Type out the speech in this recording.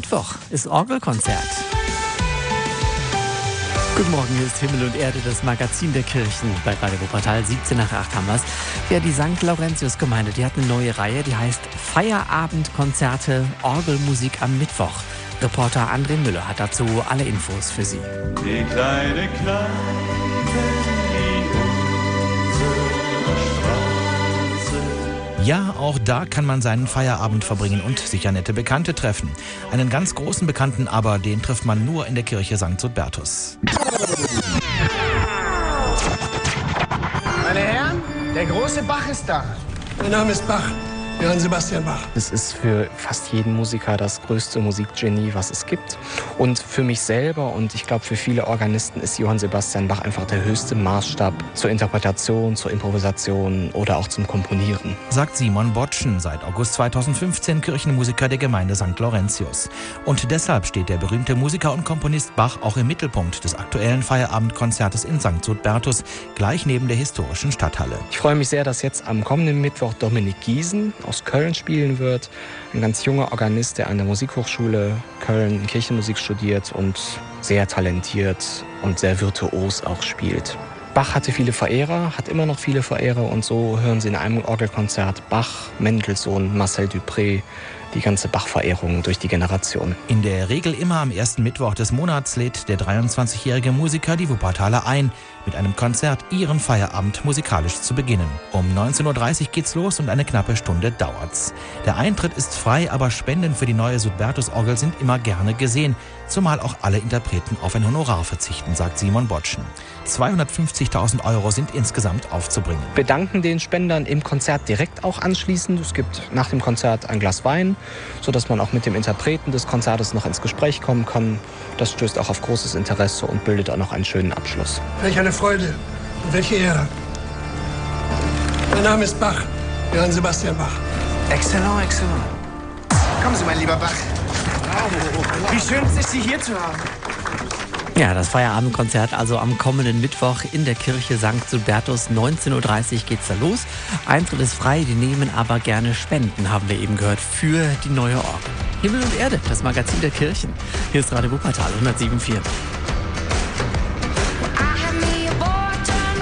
Mittwoch ist Orgelkonzert. Guten Morgen, hier ist Himmel und Erde, das Magazin der Kirchen bei Radio Wuppertal. 17 nach 8 haben wir es. Ja, die St. Laurentius-Gemeinde, die hat eine neue Reihe, die heißt Feierabendkonzerte, Orgelmusik am Mittwoch. Reporter André Müller hat dazu alle Infos für Sie. Die kleine Kneipe Ja, auch da kann man seinen Feierabend verbringen und sicher nette Bekannte treffen. Einen ganz großen Bekannten aber, den trifft man nur in der Kirche St. Sudbertus. Meine Herren, der große Bach ist da. Mein Name ist Bach. Johann Sebastian Bach. Es ist für fast jeden Musiker das größte Musikgenie, was es gibt. Und für mich selber und ich glaube für viele Organisten ist Johann Sebastian Bach einfach der höchste Maßstab zur Interpretation, zur Improvisation oder auch zum Komponieren. Sagt Simon Botschen, seit August 2015 Kirchenmusiker der Gemeinde St. Laurentius. Und deshalb steht der berühmte Musiker und Komponist Bach auch im Mittelpunkt des aktuellen Feierabendkonzertes in St. Sudbertus, gleich neben der historischen Stadthalle. Ich freue mich sehr, dass jetzt am kommenden Mittwoch Dominik Giesen aus Köln spielen wird. Ein ganz junger Organist, der an der Musikhochschule Köln Kirchenmusik studiert und sehr talentiert und sehr virtuos auch spielt. Bach hatte viele Verehrer, hat immer noch viele Verehrer und so hören Sie in einem Orgelkonzert Bach, Mendelssohn, Marcel Dupré, die ganze Bach-Verehrung durch die Generation. In der Regel immer am ersten Mittwoch des Monats lädt der 23-jährige Musiker die Wuppertaler ein, mit einem Konzert ihren Feierabend musikalisch zu beginnen. Um 19.30 Uhr geht's los und eine knappe Stunde dauert's. Der Eintritt ist frei, aber Spenden für die neue Sudbertus-Orgel sind immer gerne gesehen, zumal auch alle Interpreten auf ein Honorar verzichten, sagt Simon Botschen. 250.000 Euro sind insgesamt aufzubringen. Wir danken den Spendern im Konzert direkt auch anschließend. Es gibt nach dem Konzert ein Glas Wein, sodass man auch mit dem Interpreten des Konzertes noch ins Gespräch kommen kann. Das stößt auch auf großes Interesse und bildet auch noch einen schönen Abschluss. Welch eine Freude und welche Ehre. Mein Name ist Bach, Johann Sebastian Bach. Exzellent, exzellent. Kommen Sie, mein lieber Bach. Wie schön es ist, Sie hier zu haben. Ja, das Feierabendkonzert also am kommenden Mittwoch in der Kirche St. Subertus. 19.30 Uhr geht's da los. Eintritt ist frei, die nehmen aber gerne Spenden, haben wir eben gehört, für die neue Orgel. Himmel und Erde, das Magazin der Kirchen. Hier ist Radio Wuppertal 107.4.